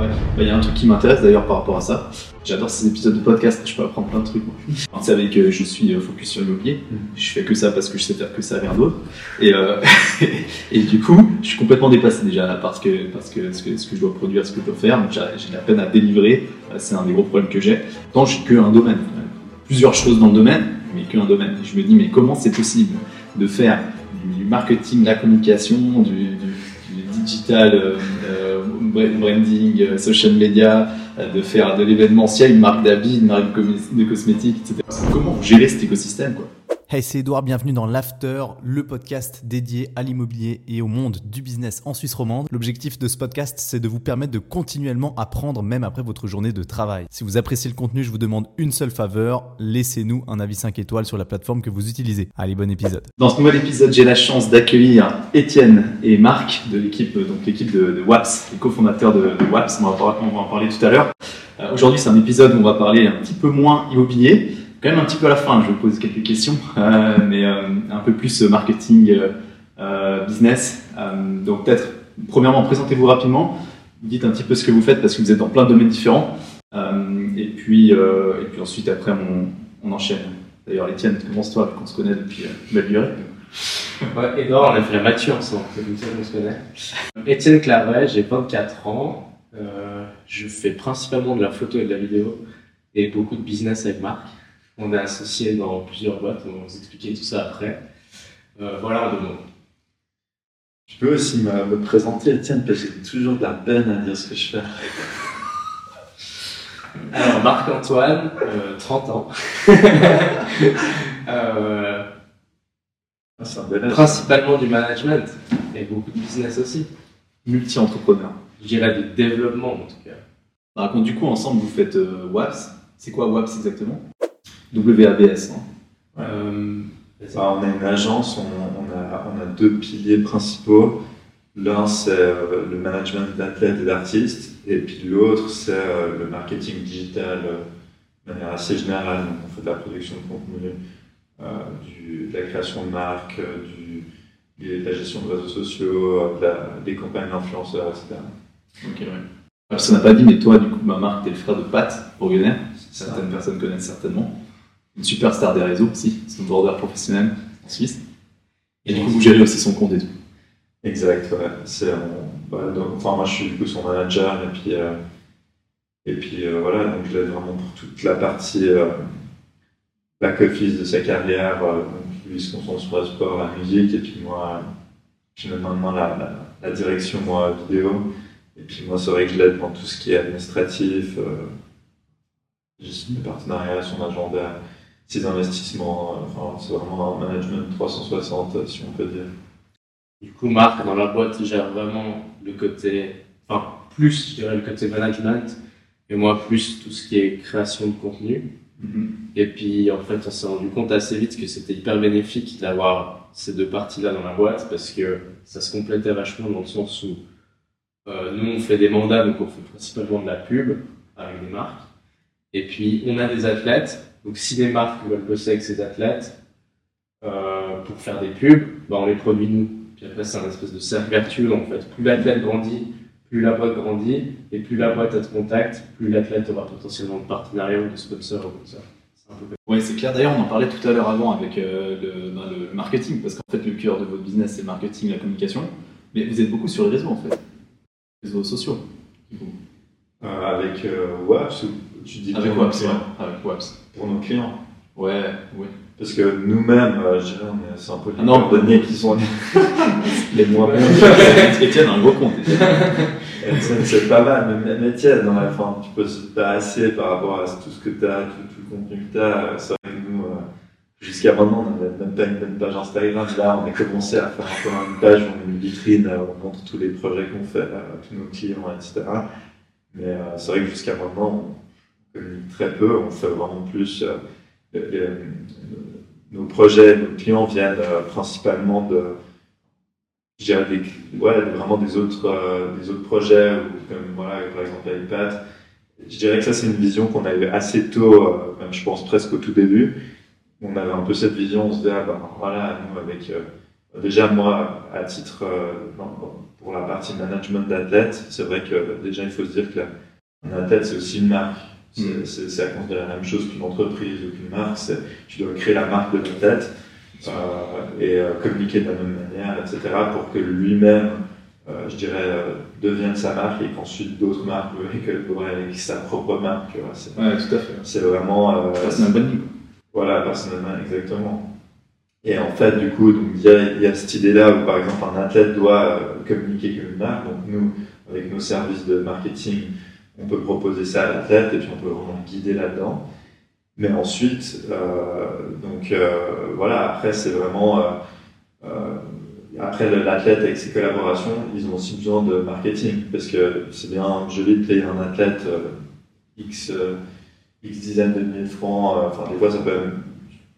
Ouais. Bah, Il y a un truc qui m'intéresse d'ailleurs par rapport à ça. J'adore ces épisodes de podcast, je peux apprendre plein de trucs. Moi. Vous savez que je suis euh, focus sur l'immobilier, je fais que ça parce que je sais faire que ça, rien d'autre. Et, euh, et du coup, je suis complètement dépassé déjà parce que, parce que, ce, que ce que je dois produire, ce que je dois faire, j'ai de la peine à délivrer, Euh, c'est un des gros problèmes que j'ai. Tant j'ai que un domaine, plusieurs choses dans le domaine, mais qu'un domaine. Et je me dis, mais comment c'est possible de faire du marketing, de la communication, du, du- du digital, euh, euh, branding, euh, social media, euh, de faire de l'événementiel, une marque d'habits, une marque de cosmé- de cosmétiques, etc. Comment gérez cet écosystème quoi? Hey, c'est Edouard, bienvenue dans l'After, le podcast dédié à l'immobilier et au monde du business en Suisse romande. L'objectif de ce podcast, c'est de vous permettre de continuellement apprendre même après votre journée de travail. Si vous appréciez le contenu, je vous demande une seule faveur, laissez-nous un avis 5 étoiles sur la plateforme que vous utilisez. Allez, bon épisode. Dans ce nouvel épisode, j'ai la chance d'accueillir Étienne et Marc de l'équipe, de, WAPS, les cofondateurs de, WAPS. On va, on va en parler tout à l'heure. Euh, Aujourd'hui, c'est un épisode où on va parler un petit peu moins immobilier, quand même un petit peu à la fin. Je vous poser quelques questions, euh, mais euh, un peu plus euh, marketing, euh, euh, business. Euh, donc peut-être, premièrement, présentez-vous rapidement. Dites un petit peu ce que vous faites parce que vous êtes dans plein de domaines différents. Et puis, et puis ensuite, après, on, on enchaîne. D'ailleurs, Étienne, commence-toi, vu qu'on se connaît depuis belle durée. Ouais, Edouard, on a fait la mature ensemble, c'est comme ça qu'on se connaît. Étienne Claret, j'ai 24 ans. Je fais principalement de la photo et de la vidéo et beaucoup de business avec Marc. On est associés dans plusieurs boîtes, on va vous expliquer tout ça après. Euh, voilà en deux mots. Je peux aussi me, me présenter, Étienne, parce que j'ai toujours de la peine à dire ce que je fais. Alors, Marc-Antoine, euh, 30 ans. Euh, Ah, C'est un bel âge. principalement du management et beaucoup de business aussi. Multi-entrepreneur. Je dirais du développement en tout cas. Par contre, du coup, ensemble, vous faites euh, WAPS. C'est quoi WAPS exactement? WABS. hein. Euh, Enfin, on est une agence, on, on a, on a deux piliers principaux. L'un, c'est euh, le management d'athlètes et d'artistes, et puis l'autre, c'est euh, le marketing digital euh, de manière assez générale. Donc, on fait de la production de contenu, euh, du- de la création de marques, euh, de la gestion de réseaux sociaux, euh, de la- des campagnes d'influenceurs, etc. Ok, ouais. Alors, ça n'a pas dit, mais toi, du coup, bah, Marc, t'es le frère de Pat, Bourguenais. Certaines personnes connaissent certainement. Une superstar des réseaux aussi, snowboarder professionnel en Suisse. Et du coup, vous gérez aussi son compte et tout. Exact, ouais. C'est, on- bah, donc, enfin, moi, je suis du coup son manager, et puis, euh, et puis euh, voilà, donc je l'aide vraiment pour toute la partie euh, back-office de sa carrière. donc lui, il se concentre sur le sport, la musique, et puis moi, je mets maintenant la, la, la direction, moi, vidéo. Et puis moi, c'est vrai que je l'aide dans tout ce qui est administratif, gestion des partenariats, son agenda, ses investissements. euh, Enfin, c'est vraiment un management 360, euh, si on peut dire. Du coup, Marc, dans la boîte, gère vraiment le côté, enfin, plus, je dirais, le côté management, et moi, plus tout ce qui est création de contenu. Et puis, en fait, on s'est rendu compte assez vite que c'était hyper bénéfique d'avoir ces deux parties-là dans la boîte, parce que ça se complétait vachement dans le sens où euh, nous, on fait des mandats, donc on fait principalement de la pub avec des marques. Et puis, on a des athlètes, donc si des marques veulent bosser avec ces athlètes euh, pour faire des pubs, bah, on les produit nous. Puis après, c'est un espèce de cercle vertueux. En fait, plus l'athlète grandit, plus la boîte grandit, et plus la boîte a de contact, plus l'athlète aura potentiellement de partenariat ou de sponsor ou comme ça. C'est un peu comme Oui, c'est clair. D'ailleurs, on en parlait tout à l'heure avant avec euh, le, ben, le marketing, parce qu'en fait, le cœur de votre business, c'est le marketing, la communication. Mais vous êtes beaucoup sur les réseaux, en fait. Les réseaux sociaux. Euh, avec euh, WAPS ou tu dis Avec WAPS, ouais. clients Avec WAPS. Pour nos clients. Ouais, ouais. Parce que nous-mêmes, euh, je dirais, on est- c'est un peu les Ah non, cordonniers qui sont les moins bons. Étienne a un gros compte. Étienne. Etienne, c'est pas mal, mais même Etienne, dans la fin, tu peux se assez par rapport à tout ce que tu as, tout, tout le contenu que tu as. C'est vrai que nous, euh, jusqu'à maintenant, on n'avait même pas une bonne page Instagram. Là, on a commencé à faire un peu une page on a une vitrine, euh, on montre tous les projets qu'on fait à tous nos clients, etc. Mais euh, c'est vrai que jusqu'à maintenant, on très peu, on fait vraiment plus. euh, nos projets, nos clients viennent euh, principalement de, je dirais des, vraiment des autres, euh, des autres projets, comme voilà, par exemple iPad. Je dirais que ça, c'est une vision qu'on a eu assez tôt, même je pense presque au tout début. On avait un peu cette vision, on se disait, ah ben voilà, nous avec. déjà, moi, à titre, pour la partie management d'athlète, c'est vrai que déjà il faut se dire qu'un athlète c'est aussi une marque. C'est Mm. c'est- à considérer la même chose qu'une entreprise ou qu'une marque. Tu dois créer la marque de l'athlète euh, et euh, communiquer de la même manière, etc. pour que lui-même, euh, je dirais, devienne sa marque et qu'ensuite d'autres marques et que avec sa propre marque. Tu vois. C'est- Ouais, tout à fait. C'est vraiment. Personal voilà, personnellement, exactement. Et en fait, du coup, il y, y a cette idée-là où, par exemple, un athlète doit communiquer comme une marque. Donc, nous, avec nos services de marketing, on peut proposer ça à l'athlète et puis on peut vraiment le guider là-dedans. Mais ensuite, euh, donc euh, voilà, après, c'est vraiment. euh, après, l'athlète avec ses collaborations, ils ont aussi besoin de marketing parce que c'est bien joli de payer un athlète X, X dizaines de milliers de francs. Enfin, des fois, ça peut même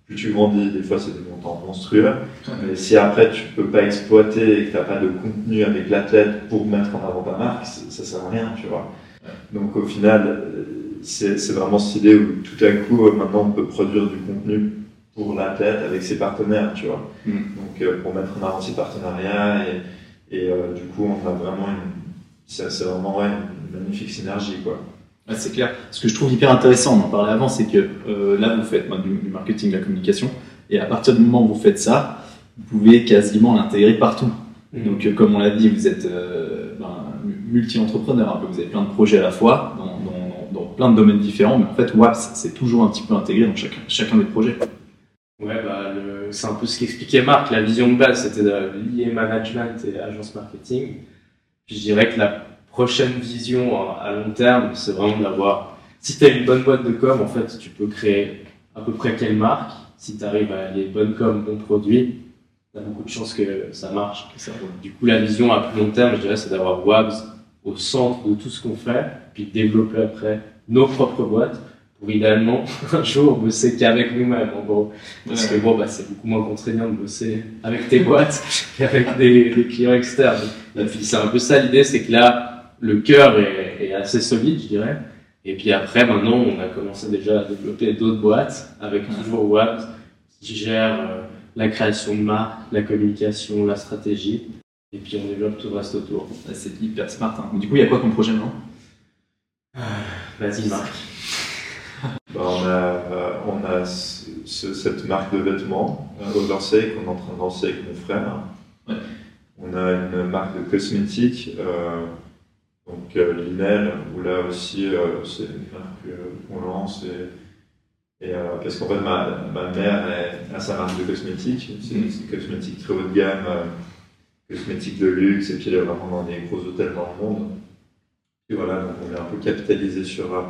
plus tu grandis, des fois c'est des montants monstrueux. Mais si après tu peux pas exploiter et que tu n'as pas de contenu avec l'athlète pour mettre en avant ta marque, c'est- ça sert à rien, tu vois. Donc au final, euh, c'est vraiment cette idée où tout à coup, euh, maintenant, on peut produire du contenu pour l'athlète avec ses partenaires, tu vois. Mm. Donc euh, pour mettre en avant ses partenariats et, et euh, du coup, on a vraiment une. C'est vraiment ouais, une magnifique synergie, quoi. C'est clair. Ce que je trouve hyper intéressant, on en parlait avant, c'est que euh, là, vous faites du, du marketing, de la communication, et à partir du moment où vous faites ça, vous pouvez quasiment l'intégrer partout. Donc, euh, comme on l'a dit, vous êtes euh, ben, multi-entrepreneur, un peu, vous avez plein de projets à la fois, dans, dans- dans plein de domaines différents, mais en fait, WAPS, c'est toujours un petit peu intégré dans chacun, chacun des projets. Ouais, bah, c'est un peu ce qu'expliquait Marc. La vision de base, c'était de lier management et agence marketing. Puis je dirais que la prochaine vision à long terme, c'est vraiment d'avoir. Si tu as une bonne boîte de com, en fait, tu peux créer à peu près quelle marque. Si tu arrives à lier bonne com, bon produit, tu as beaucoup de chances que ça marche. Que ça roule. Du coup, la vision à plus long terme, je dirais, c'est d'avoir Wabs au centre de tout ce qu'on fait, puis développer après nos propres boîtes pour idéalement un jour bosser qu'avec nous-mêmes, en gros. Parce que bon, bah, c'est beaucoup moins contraignant de bosser avec tes boîtes qu'avec des, des clients externes. Et puis c'est un peu ça l'idée, c'est que là, le cœur est, est assez solide, je dirais. Et puis après, maintenant, on a commencé déjà à développer d'autres boîtes avec toujours Wabs qui gère euh, la création de marque, la communication, la stratégie. Et puis on développe tout le reste autour. C'est hyper smart. hein. Du coup, il y a quoi comme projet maintenant? Vas-y, Marc. Bah, on a, euh, on a ce- ce- cette marque de vêtements, euh, Oversay, qu'on est en train de lancer avec frères. Ouais. On a une marque de cosmétiques, euh, donc euh, Linel, où là aussi euh, c'est une marque euh, qu'on lance. Et, et, euh, parce qu'en fait, ma, ma mère a sa marque de cosmétiques. C'est Mhm. c'est une cosmétique très haut de gamme, euh, cosmétique de luxe, et puis est vraiment dans des gros hôtels dans le monde. Et voilà, donc on est un peu capitalisé sur. euh,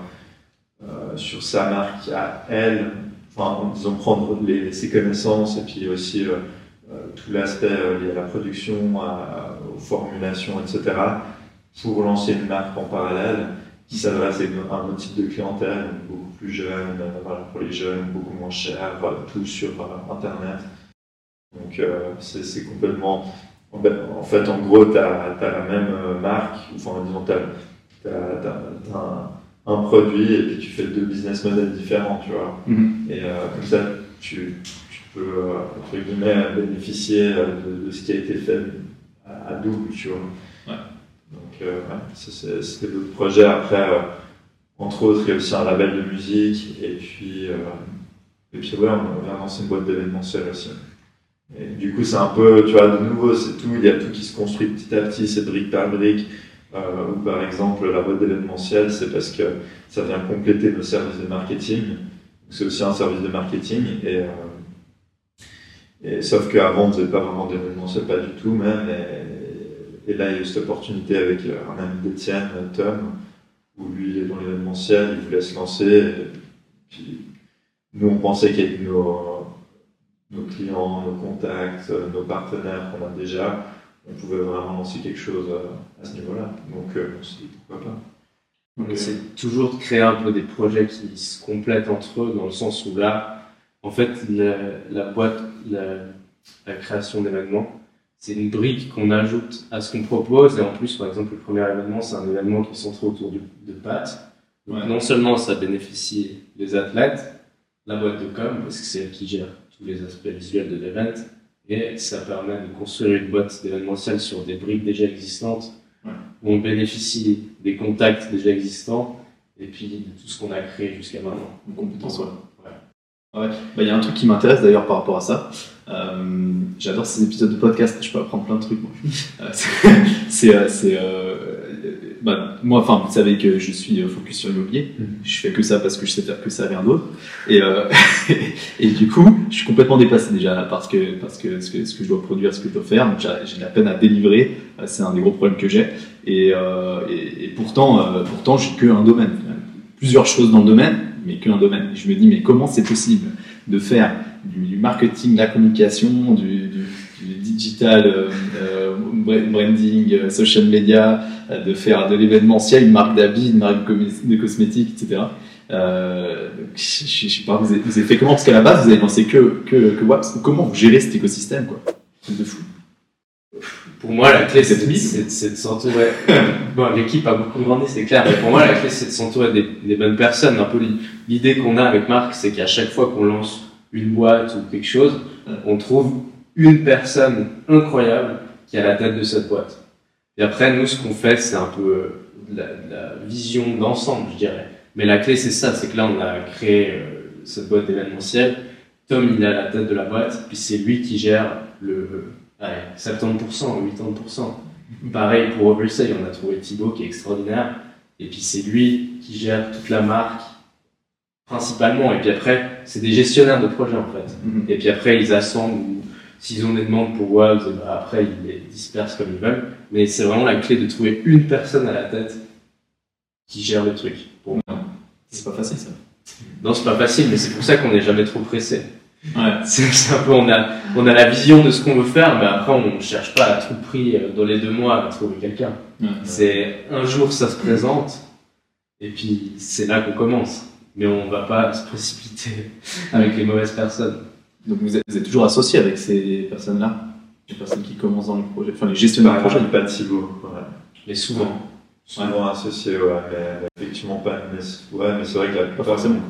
euh, sur sa marque à elle, enfin, en disant prendre ses connaissances et puis aussi euh, tout l'aspect lié à la production, à- aux formulations, etc., pour lancer une marque en parallèle qui s'adresse à un autre type de clientèle, beaucoup plus jeune, voilà, pour les jeunes, beaucoup moins cher, tout sur Internet. Donc c'est complètement... En fait, en gros, tu as, la même euh, marque, enfin, disons, tu as, un, un produit et puis tu fais deux business models différents, tu vois. Mhm. Et euh, comme ça, tu, tu peux, euh, entre guillemets, bénéficier de, de ce qui a été fait à, à double, tu vois. Ouais. Donc, euh, ouais, c'était le projet. Après, euh, entre autres, il y a aussi un label de musique et puis, et puis ouais, on vient lancer une boîte d'événementiel aussi. Du coup, c'est un peu, tu vois, de nouveau, c'est tout, il y a tout qui se construit petit à petit, c'est brique par brique. Euh, ou par exemple, la boîte d'événementiel, c'est parce que ça vient compléter nos services de marketing. C'est aussi un service de marketing. Et, euh, sauf qu'avant, on ne faisait pas vraiment d'événementiel, pas du tout même. Et, là, il y a eu cette opportunité avec euh, un ami d'Étienne, Tom, où lui, il est dans l'événementiel, il voulait se lancer. Nous, on pensait qu'avec nos, nos clients, nos contacts, euh, nos partenaires qu'on a déjà, on pouvait vraiment lancer quelque chose euh, à ce niveau-là. Donc, euh, on s'est dit pourquoi pas. On essaie toujours de créer un peu des projets qui se complètent entre eux, dans le sens où là, en fait, la, la boîte, la, la création d'événements, c'est une brique qu'on ajoute à ce qu'on propose. Et en plus, par exemple, le premier événement, c'est un événement qui est centré autour du, de pâtes. Donc, Ouais. non seulement ça bénéficie les athlètes, la boîte de com, parce que c'est elle qui gère tous les aspects visuels de l'event, Et ça permet de construire une boîte d'événementiel sur des briques déjà existantes, Ouais. où on bénéficie des contacts déjà existants, et puis de tout ce qu'on a créé jusqu'à maintenant. Une compétence, ouais. Ouais. Ouais. Bah, Il y a un truc qui m'intéresse d'ailleurs par rapport à ça. Euh, J'adore ces épisodes de podcast, je peux apprendre plein de trucs. Euh, c'est- c'est, euh, c'est, euh, bah, moi, enfin, vous savez que je suis euh, focus sur l'immobilier. Mhm. Je fais que ça parce que je sais faire que ça, rien d'autre. Et, euh, et du coup, je suis complètement dépassé déjà parce que parce que ce que, ce que je dois produire, ce que je dois faire, j'ai de la peine à délivrer. Euh, C'est un des gros problèmes que j'ai. Et, euh, et, et pourtant, euh, pourtant, j'ai que un domaine. Plusieurs choses dans le domaine, mais qu'un domaine. Je me dis, mais comment c'est possible de faire du, du marketing, de la communication, du, du, du digital, euh, branding, social media, de faire de l'événementiel, une marque d'habits, une marque de cosmé- de cosmétiques, etc. Euh, je, sais pas, vous avez, vous avez fait comment? Parce qu'à la base, vous avez lancé que, que, que WAPS. Comment vous gérez cet écosystème, quoi? De fou. Pour moi, la clé, C'est de, s'entourer. bon, l'équipe a beaucoup grandi, c'est clair, mais pour moi, la clé, c'est de s'entourer des, des bonnes personnes. Un peu l'i- l'idée qu'on a avec Marc, c'est qu'à chaque fois qu'on lance une boîte ou quelque chose, on trouve une personne incroyable qui est à la tête de cette boîte. Et après, nous, ce qu'on fait, c'est un peu euh, de la, de la vision d'ensemble, je dirais. Mais la clé, c'est ça, c'est que là, on a créé euh, cette boîte événementielle. Tom, il est à la tête de la boîte, puis c'est lui qui gère le euh, allez, 70%, 80%. Pareil pour Oversay, on a trouvé Thibaut qui est extraordinaire. Et puis c'est lui qui gère toute la marque, principalement. Et puis après, c'est des gestionnaires de projet en fait. Mhm. Et puis après, ils assemblent, s'ils ont des demandes pour Waves, et ben après, ils les dispersent comme ils veulent. Mais c'est vraiment la clé de trouver une personne à la tête qui gère le truc. Pour moi. C'est pas facile, ça. Non, c'est pas facile, mais c'est pour ça qu'on n'est jamais trop pressé. Ouais. C'est un peu, on a, on a la vision de ce qu'on veut faire, mais après, on ne cherche pas à tout prix, euh, dans les deux mois, à trouver quelqu'un. Ouais. C'est un jour, ça se présente, et puis c'est là qu'on commence. Mais on va pas se précipiter avec les mauvaises personnes. Donc vous êtes, vous êtes toujours associé avec ces personnes-là? Les personnes qui commencent dans le projet, enfin les gestionnaires de Pas, projet. pas de Thibaut. Ouais. Mais souvent. Souvent associé, ouais, mais effectivement pas. Mais, ouais, mais c'est vrai que la Pas plupart forcément.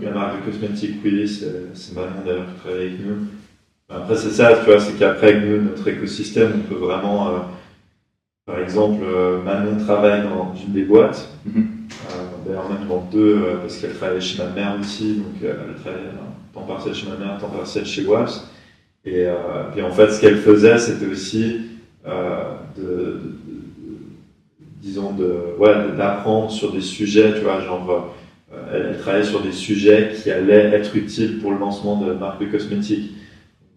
La marque de cosmétiques, oui, c'est Manon d'ailleurs qui travaille avec nous. Après, c'est ça, tu vois, c'est qu'après, avec nous, notre écosystème, on peut vraiment. euh, par exemple, euh, Manon travaille dans une des boîtes, euh, d'ailleurs même dans deux, euh, parce qu'elle travaille chez ma mère aussi, donc euh, elle travaille euh, temps partiel chez ma mère, temps partiel chez WAPS. Et euh, puis en fait, ce qu'elle faisait, c'était aussi euh, de, disons, de, ouais, d'apprendre sur des sujets, tu vois, genre, euh, elle, travaillait sur des sujets qui allaient être utiles pour le lancement de marques cosmétiques.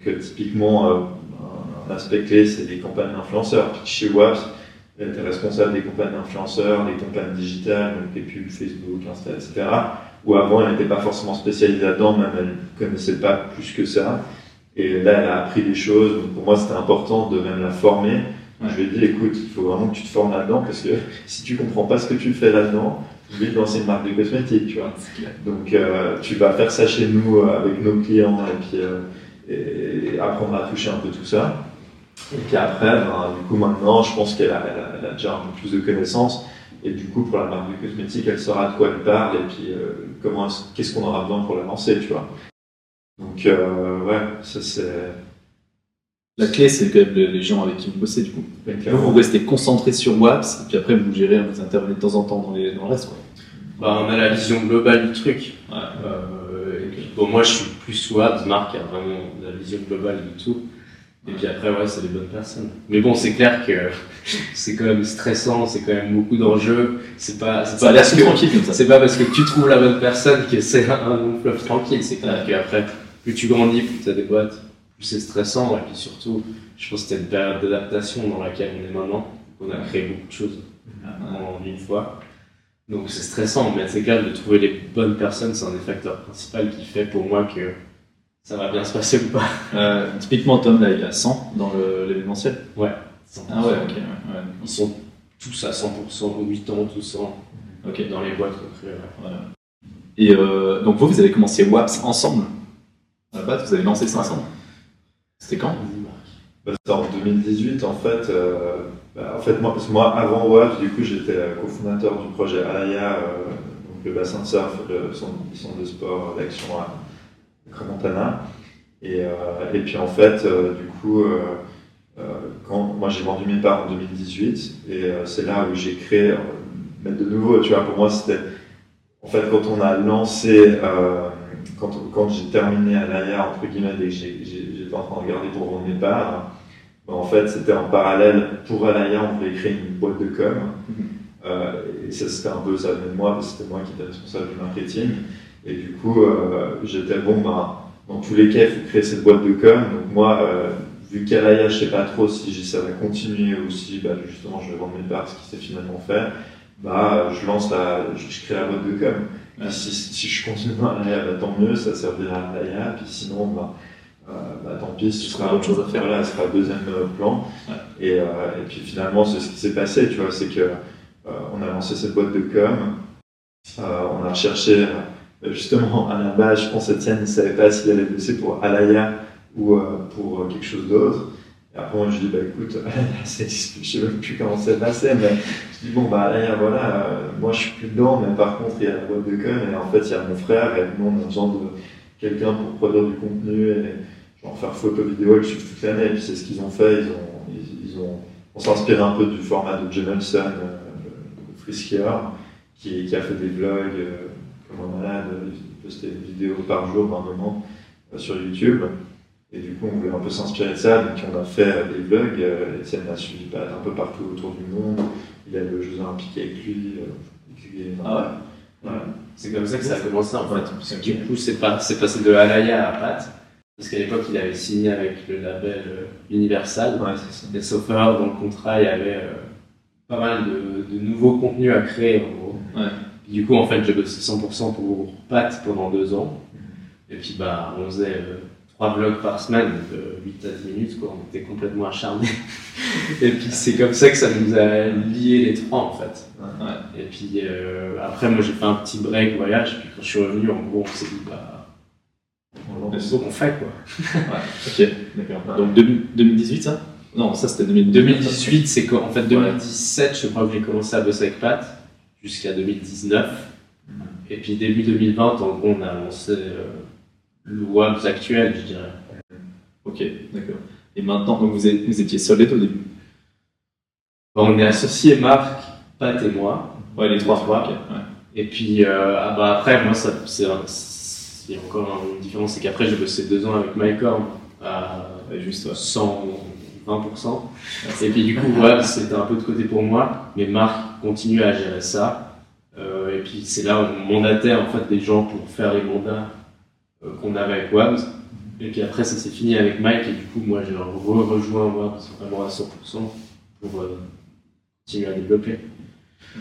Donc, typiquement, un, un aspect clé, c'est les campagnes d'influenceurs. Puis Chez WAPS, elle était responsable des campagnes d'influenceurs, des campagnes digitales, donc des pubs Facebook, Insta, etc. Où avant, elle n'était pas forcément spécialisée là-dedans, même elle ne connaissait pas plus que ça. Et là, elle a appris des choses. Donc pour moi, c'était important de même la former. Ouais. Je lui ai dit, écoute, il faut vraiment que tu te formes là-dedans parce que si tu comprends pas ce que tu fais là-dedans, tu veux lancer une marque de cosmétiques, tu vois. Donc euh, tu vas faire ça chez nous euh, avec nos clients et puis euh, et apprendre à toucher un peu tout ça. Et puis après, ben, du coup maintenant, je pense qu'elle a, elle a, elle a déjà un peu plus de connaissances. Et du coup, pour la marque de cosmétiques, elle saura de quoi elle parle et puis euh, comment, est-ce- qu'est-ce qu'on aura besoin pour la lancer, tu vois. Donc euh, ouais, ça c'est. La clé, c'est quand même les gens avec qui vous bossez, du coup. Vous, vous restez concentré sur WAPS, et puis après, vous gérez, vous intervenez de temps en temps dans, les, dans le reste, quoi. Bah, on a la vision globale du truc. Ouais. Euh, et puis, bon, moi, je suis plus Swab, Marc a vraiment la vision globale du tout. Et puis après, ouais, c'est des bonnes personnes. Mais bon, c'est clair que c'est quand même stressant, c'est quand même beaucoup d'enjeux. C'est pas, c'est pas parce que, c'est pas parce que tu trouves la bonne personne que c'est un long fleuve tranquille. C'est clair qu'après, plus tu grandis, plus tu as des boîtes, plus c'est stressant. Et puis surtout, je pense que c'était une période d'adaptation dans laquelle on est maintenant. On a créé beaucoup de choses en une fois. Donc c'est stressant, mais c'est clair de trouver les bonnes personnes, c'est un des facteurs principaux qui fait pour moi que ça va bien se passer ou pas? Euh, typiquement, Tom, là, il a 100 dans l'événementiel. Ouais. Ah ouais, ok. ouais. Ils sont tous à 100%, 8 ans, tous en, Ok. dans les boîtes qu'on crée. ouais. Et euh, donc vous, vous avez commencé WAPS ensemble? À la base, vous avez lancé ça ensemble? C'était quand? Bah, C'était en 2018 en fait. euh, bah, en fait moi, parce que moi avant WAP, du coup j'étais euh, cofondateur du projet euh, donc le bassin de surf, le centre, le centre de sport d'action à Crans-Montana. Et, et puis en fait, du coup, quand moi j'ai vendu mes parts en 2018, et c'est là où j'ai créé, mais de nouveau, tu vois, pour moi c'était, en fait, quand on a lancé, quand, quand j'ai terminé à l'AIA, entre guillemets, et que j'étais en train de regarder pour vendre mes parts, en fait, c'était en parallèle, pour Alaya, on voulait créer une boîte de com. Mhm. Euh, et ça, c'était un peu ça venait de moi, parce que c'était moi qui étais responsable du marketing. Et du coup, euh, j'étais bon, bah, dans tous les cas, il faut créer cette boîte de com. Donc moi, euh, vu qu'Alaya, je sais pas trop si ça va continuer ou si bah, justement je vais vendre mes parts, ce qui s'est finalement fait, bah, je lance la, je, crée la boîte de com. Si, si, je continue dans Alaya, bah, tant mieux, ça servira à Alaya. Puis sinon, bah, euh, bah, tant pis, ce sera autre chose à faire. Voilà, ce sera le deuxième euh, plan. Et, euh, et, puis finalement, c'est ce qui s'est passé, tu vois, c'est que on a lancé cette boîte de com, on a recherché, justement, à la base, je pense Etienne ne savait pas s'il allait bosser pour Alaya ou pour quelque chose d'autre. Et après, moi, je dis, bah écoute, je sais même plus comment c'est passé, mais je dis, bon, bah Alaya, voilà, moi je suis plus dedans, mais par contre, il y a la boîte de com, et en fait, il y a mon frère, et nous, on a besoin de quelqu'un pour produire du contenu, et genre faire photo vidéo, ils suivent toute l'année. Et puis c'est ce qu'ils ont fait. Ils ont, ils, ont, on s'inspire un peu du format de Jamelson, euh, le Friskier, qui, a fait des vlogs euh, comme un malade. Il postait une vidéo par jour, par moment, euh, sur YouTube. Et du coup, on voulait un peu s'inspirer de ça. Donc, on a fait des vlogs. Euh, Etienne a suivi un peu partout autour du monde. Il a eu le Jeux Olympiques avec lui. ah ouais? C'est comme ça que ça a commencé en fait. du coup, c'est passé de Alaya à Pat. Parce qu'à l'époque, il avait signé avec le label euh, Universal. Ouais, et sauf dans le contrat, il y avait euh, pas mal de, nouveaux contenus à créer en gros. Ouais. Du coup, en fait, j'ai bossé 100% pour Pat pendant deux ans. Et puis, bah, on faisait euh, trois vlogs par semaine, donc 8 à 10 minutes, quoi. On était complètement acharnés. et puis, c'est comme ça que ça nous a liés les trois, en fait. Ouais. Et puis, après, moi, j'ai fait un petit break voyage. Puis, quand je suis revenu, en gros, on s'est dit, bah, c'est qu'on fait quoi? ouais, ok, d'accord. Donc 2018 ça? Non, ça c'était 2018. c'est qu'en fait 2017, je crois que j'ai commencé à bosser avec Pat jusqu'à 2019. Mm. Et puis début 2020, en gros, on a lancé euh, le WABS actuel, je dirais. Ok, d'accord. Et maintenant, donc vous, vous étiez solide au début On est associés Marc, Pat et moi. Ouais, les trois. ouais. Et puis euh, ah bah après, moi, ça, c'est encore une différence, c'est qu'après j'ai bossé deux ans avec Mycorn à juste 120%. Et puis du coup, voilà, c'était un peu de côté pour moi, mais Marc continue à gérer ça. Euh, et puis c'est là où on mandatait en fait des gens pour faire les mandats euh, qu'on avait avec Wabs. Et puis après, ça s'est fini avec Mike, et du coup, moi j'ai re rejoint Wabs vraiment à 100% pour euh, continuer à développer.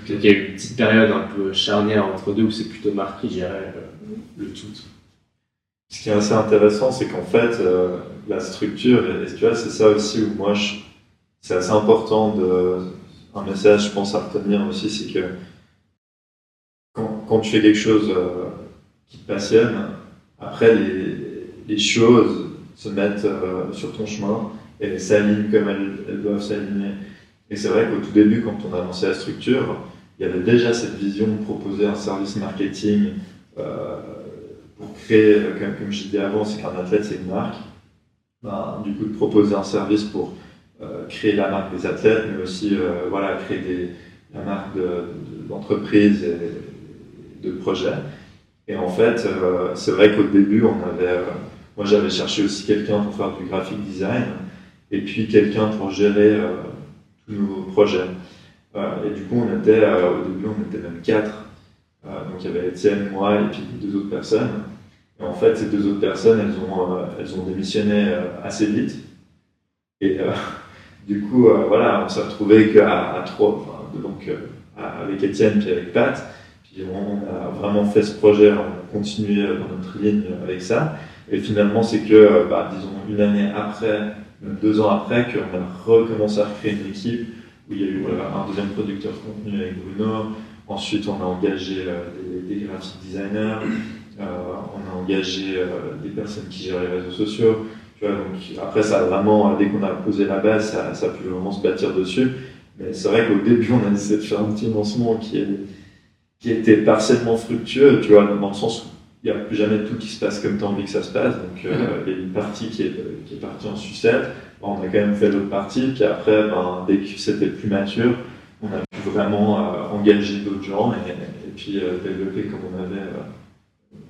il y a eu une petite période un peu charnière entre deux où c'est plutôt Marc qui gérait le tout. Ce qui est assez intéressant, c'est qu'en fait, euh, la structure, et, tu vois, c'est ça aussi où moi, c'est assez important de. Un message, je pense, à retenir aussi, c'est que quand, tu fais quelque chose euh, qui te passionne, après, les, choses se mettent euh, sur ton chemin et s'alignent comme elles, elles doivent s'aligner. Et c'est vrai qu'au tout début, quand on a lancé la structure, il y avait déjà cette vision de proposer un service marketing pour créer, comme, comme je disais avant, c'est qu'un athlète, c'est une marque. Ben, du coup, de proposer un service pour euh, créer la marque des athlètes, mais aussi euh, voilà, créer des, la marque d'entreprise de, et de projet. Et en fait, euh, c'est vrai qu'au début, on avait, moi j'avais cherché aussi quelqu'un pour faire du graphic design, et puis quelqu'un pour gérer tous nos projets. et du coup, on était, au début, on était même quatre euh, donc il y avait Étienne, moi et puis deux autres personnes. En fait, ces deux autres personnes, elles ont, euh, démissionné euh, assez vite. Et du coup, voilà, on s'est retrouvé qu'à trois, donc avec Étienne puis avec Pat. Puis on a vraiment fait ce projet, on a continué dans notre ligne avec ça. Et finalement, c'est que, bah, disons, une année après, deux ans après, qu'on a recommencé à créer une équipe où il y a eu un deuxième producteur de contenu avec Bruno, Ensuite, on a engagé euh, des, des graphic designers, euh, on a engagé euh, des personnes qui gèrent les réseaux sociaux. Tu vois, donc, après, ça a vraiment, dès qu'on a posé la base, ça, ça, a pu vraiment se bâtir dessus. Mais c'est vrai qu'au début, on a essayé de faire un petit lancement qui, est, qui était partiellement fructueux, tu vois, dans le sens il n'y a jamais tout qui se passe comme tu as envie que ça se passe. Donc, euh, il y a une partie qui est, qui est partie en sucette. on a quand même fait l'autre partie. Puis après, ben, dès que c'était plus mature, on a pu vraiment euh, engager d'autres gens et, et puis euh, développer comme on avait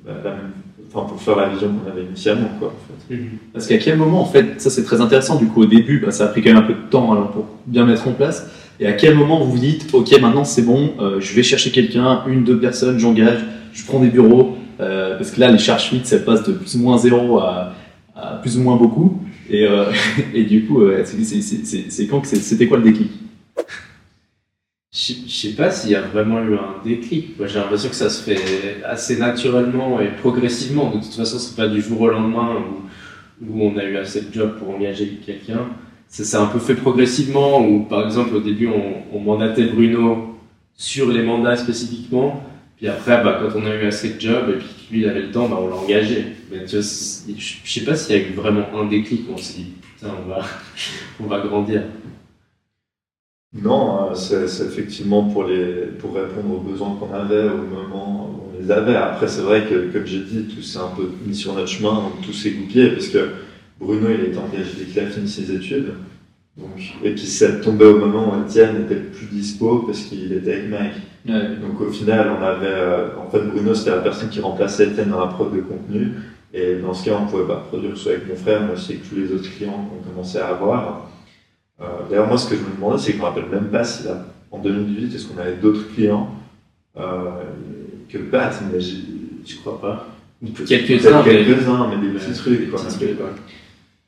bah, la même enfin, pour faire la vision qu'on avait initialement. Quoi, en fait. Parce qu'à quel moment, en fait, ça c'est très intéressant, du coup au début, bah, ça a pris quand même un peu de temps alors, pour bien mettre en place. Et à quel moment vous vous dites, ok, maintenant c'est bon, euh, je vais chercher quelqu'un, une, deux personnes, j'engage, je prends des bureaux, euh, parce que là les charges suites, ça passe de plus ou moins zéro à, à plus ou moins beaucoup. Et, euh, et du coup, euh, c'est- quand que c'était quoi le déclic? Je sais pas s'il y a vraiment eu un déclic. J'ai l'impression que ça se fait assez naturellement et progressivement. De toute façon, c'est pas du jour au lendemain où, on a eu assez de jobs pour engager quelqu'un. Ça s'est un peu fait progressivement. Où, par exemple, au début, on, on mandatait Bruno sur les mandats spécifiquement. Puis après, bah, quand on a eu assez de jobs et puis lui avait le temps, bah, on l'a engagé. Mais tu je sais pas s'il y a eu vraiment un déclic on s'est dit putain, on va grandir. Non, euh, c'est effectivement pour, les, pour répondre aux besoins qu'on avait au moment où on les avait. Après, c'est vrai que, comme j'ai dit, tout s'est un peu mis sur notre chemin, tout s'est goupillé, parce que Bruno, il était engagé dès qu'il a fini ses études. Donc, et puis, ça tombait au moment où Étienne était le plus dispo, parce qu'il était avec Mike. Donc, au final, on avait. euh, en fait, Bruno, c'était la personne qui remplaçait Étienne dans la prod de contenu. Et dans ce cas, on pouvait pas produire soit avec mon frère, mais aussi avec tous les autres clients qu'on commençait à avoir. Euh, D'ailleurs, moi, ce que je me demandais, c'est que je me rappelle même pas si là, en 2018, est-ce qu'on avait d'autres clients euh, que Pat, mais Je crois pas. Quelques-uns, mais- quelques-uns, mais des petits trucs. quoi.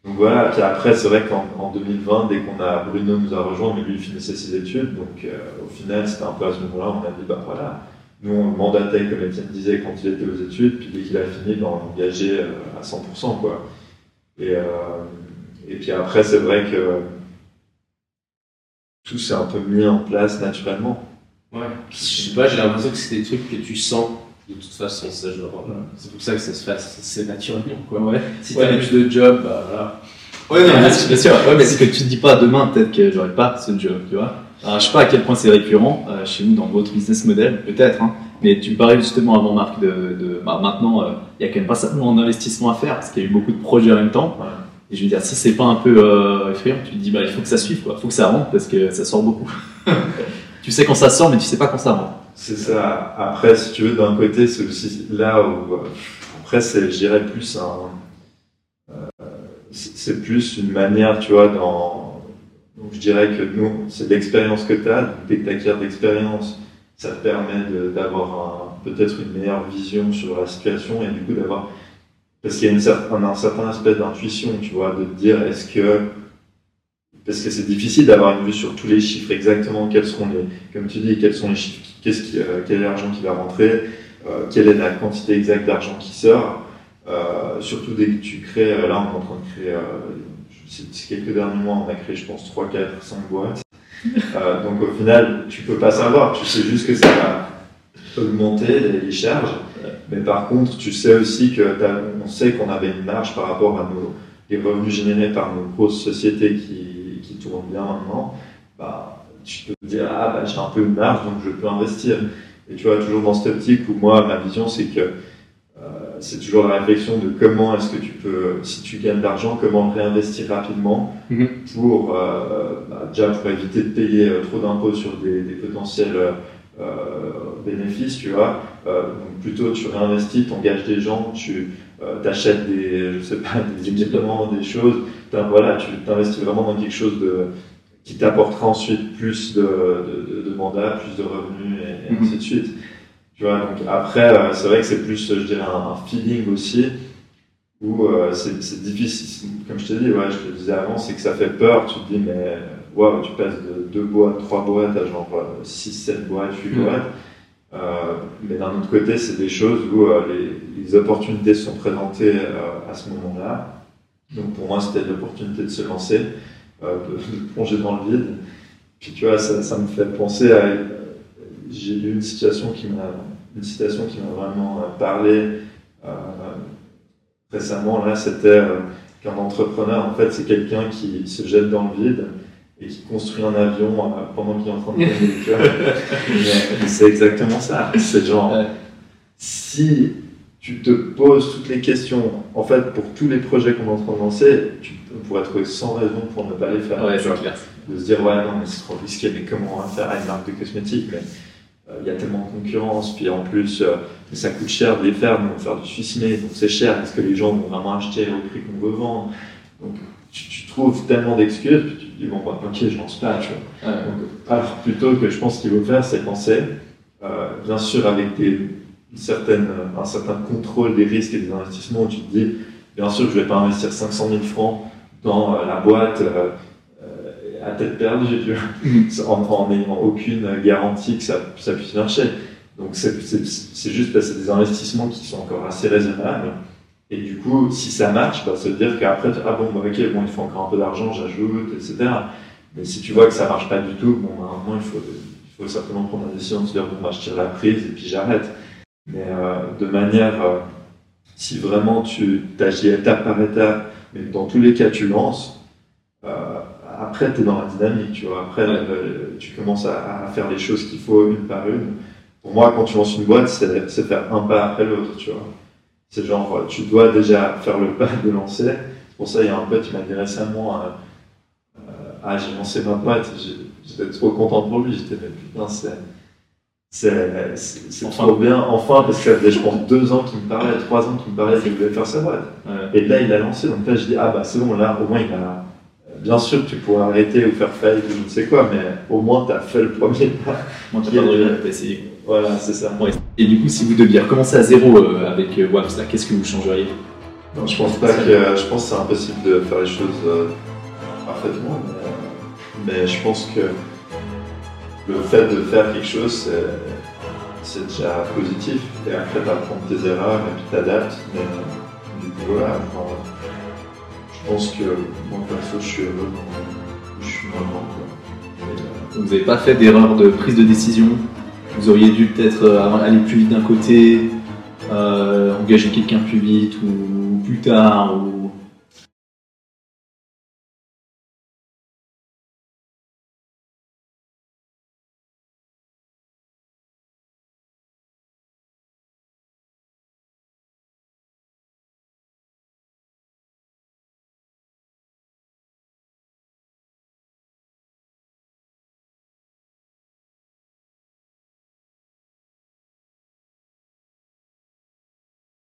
Donc voilà, puis après, c'est vrai qu'en en 2020, dès qu'on a, Bruno nous a rejoint, mais lui, finissait ses études, donc euh, au final, c'était un peu à ce moment-là, on a dit, bah voilà, nous, on le mandatait, comme Étienne disait, quand il était aux études, puis dès qu'il a fini, ben, on l'engageait à 100%, quoi. Et, euh, et puis après, c'est vrai que tout s'est un peu mis en place naturellement. Ouais. Je sais pas, j'ai l'impression que c'est des trucs que tu sens de toute façon. ça, genre, euh, C'est pour ça que ça se fait assez naturellement. Quoi. Ouais. Si Ouais. t'as plus de job, bah voilà. Ouais, non, bien sûr, bien sûr. Ouais, mais c'est que tu te dis pas demain, peut-être que j'aurai pas ce job, tu vois. Alors, je sais pas à quel point c'est récurrent euh, chez nous dans votre business model, peut-être, hein. Mais tu me parlais justement avant, Marc, de, de bah, maintenant, euh, il y a quand même pas simplement d'investissement à faire, parce qu'il y a eu beaucoup de projets en même temps. Ouais. Et je veux dire, ça, c'est pas un peu euh, effrayant. Tu te dis, bah, il faut que ça suive, quoi. Il faut que ça rentre, parce que ça sort beaucoup. tu sais quand ça sort, mais tu sais pas quand ça rentre. C'est ça. Après, si tu veux, d'un côté, c'est aussi là où. euh, Après, c'est, je dirais, plus un. euh, c'est plus une manière, tu vois, dans. Donc, je dirais que nous, c'est l'expérience que tu as. Dès que tu l'expérience, ça te permet d'avoir peut-être une meilleure vision sur la situation et du coup d'avoir. Parce qu'il y a un, certain aspect d'intuition, tu vois, de dire est-ce que. Parce que c'est difficile d'avoir une vue sur tous les chiffres, exactement quels seront les. Comme tu dis, quels sont les qu'est-ce qui, euh, quel est l'argent qui va rentrer, euh, quelle est la quantité exacte d'argent qui sort. Euh, surtout dès que tu crées, là on est en train de créer, ces quelques derniers mois, on a créé je pense 3, 4, 5 boîtes. Donc au final, tu peux pas savoir, tu sais juste que ça va augmenter les charges. Mais par contre, tu sais aussi que on sait qu'on avait une marge par rapport à nos, les revenus générés par nos grosses sociétés qui, qui tournent bien maintenant. Bah, tu peux te dire, ah bah, j'ai un peu une marge, donc je peux investir. Et tu vois, toujours dans cette optique où moi, ma vision, c'est que euh, c'est toujours la réflexion de comment est-ce que tu peux, si tu gagnes de l'argent, comment le réinvestir rapidement Mhm. pour, euh, bah, déjà pour éviter de payer euh, trop d'impôts sur des, des potentiels euh, bénéfices, tu vois. Euh, donc plutôt tu réinvestis, tu engages des gens, tu achètes des, je sais pas, des équipements, des choses. Voilà, tu t'investis vraiment dans quelque chose de, qui t'apportera ensuite plus de, de, de, de mandats, plus de revenus et, et Mhm. ainsi de suite. Tu vois, donc après, euh, c'est vrai que c'est plus, je dirais, un, un feeling aussi, où euh, c'est difficile, comme je dit, ouais, je te le disais avant, c'est que ça fait peur, tu te dis, mais tu passes de deux boîtes, trois boîtes à genre 6, 7 boîtes, 8 Mhm. boîtes. Euh, mais d'un autre côté, c'est des choses où euh, les, les opportunités sont présentées euh, à ce moment-là. Donc pour moi, c'était l'opportunité de se lancer, euh, de, de plonger dans le vide. Puis tu vois, ça, ça me fait penser à. euh, J'ai eu une situation qui m'a une citation qui m'a vraiment euh, parlé euh, récemment. Là, c'était euh, qu'un entrepreneur, en fait, c'est quelqu'un qui se jette dans le vide et qui construit un avion euh, pendant qu'il est en train de mais c'est exactement ça. C'est genre, Ouais. si tu te poses toutes les questions. En fait, pour tous les projets qu'on est en train de lancer, tu on pourrait trouver 100 raisons pour ne pas les faire. Ouais, clair. de se dire ouais non mais c'est trop risqué mais comment on va faire? À une marque de cosmétiques mais euh, il y a tellement de concurrence puis en plus euh, ça coûte cher de les faire nous on va faire du suiciné donc c'est cher est-ce que les gens vont vraiment acheter au prix qu'on veut vendre donc tu, tu trouves tellement d'excuses puis tu dis bon bah ok je lance pas tu vois Ouais. donc, alors plutôt que je pense qu'il faut faire c'est penser euh, bien sûr avec des une certaine, un certain contrôle des risques et des investissements où tu te dis bien sûr je vais pas investir 500 000 francs dans euh, la boîte euh, euh, à tête perdue, tu vois, en, n'ayant aucune garantie que ça, ça puisse marcher. Donc c'est juste parce que c'est des investissements qui sont encore assez raisonnables. Et du coup, si ça marche, bah, ça veut dire qu'après, ah bon, bah, ok, bon, il faut encore un peu d'argent, j'ajoute, etc. Mais si tu vois que ça marche pas du tout, bon, à un moment, il faut, il faut certainement prendre la décision de se dire, bon, bah, je tire la prise et puis j'arrête. Mais euh, de manière, euh, si vraiment tu agis étape par étape, mais dans tous les cas, tu lances, euh, après, tu es dans la dynamique, tu vois. Après, euh, tu commences à, à faire les choses qu'il faut une par une. Pour moi, quand tu lances une boîte, c'est faire un pas après l'autre, tu vois. C'est genre, tu dois déjà faire le pas de lancer. C'est pour ça, il y a un pote qui m'a dit récemment, euh, euh, ah, j'ai lancé ma boîte, j'ai- j'étais trop content pour lui. J'étais, mais putain, c'est. C'est Enfin. trop bien, enfin, parce que ça faisait, je pense, deux ans qu'il me parlait, trois ans qu'il me parlait qu'il voulait faire sa boîte. Ouais. Et là, il a lancé, donc là, je dis, ah bah c'est bon, là, au moins, il a. Bien sûr, tu pourras arrêter ou faire faillite ou je ne sais quoi, mais au moins, tu as fait le premier pas. Moi, t'as pas de regret, t'as essayé. Voilà, c'est ça. Ouais. Et du coup, si vous deviez recommencer à zéro euh, avec euh, Waps, là, qu'est-ce que vous changeriez? Non, je pense pas que. Je pense que c'est impossible de faire les choses euh, parfaitement, mais, mais je pense que le fait de faire quelque chose, c'est- déjà positif. Et après, tu apprends tes erreurs et puis t'adaptes. Mais du coup, voilà. enfin, je pense que moi, perso, je suis heureux dans je suis maintenant. Vous n'avez pas fait d'erreur de prise de décision? Vous auriez dû peut-être euh, aller plus vite d'un côté, euh, engager quelqu'un plus vite ou plus tard ou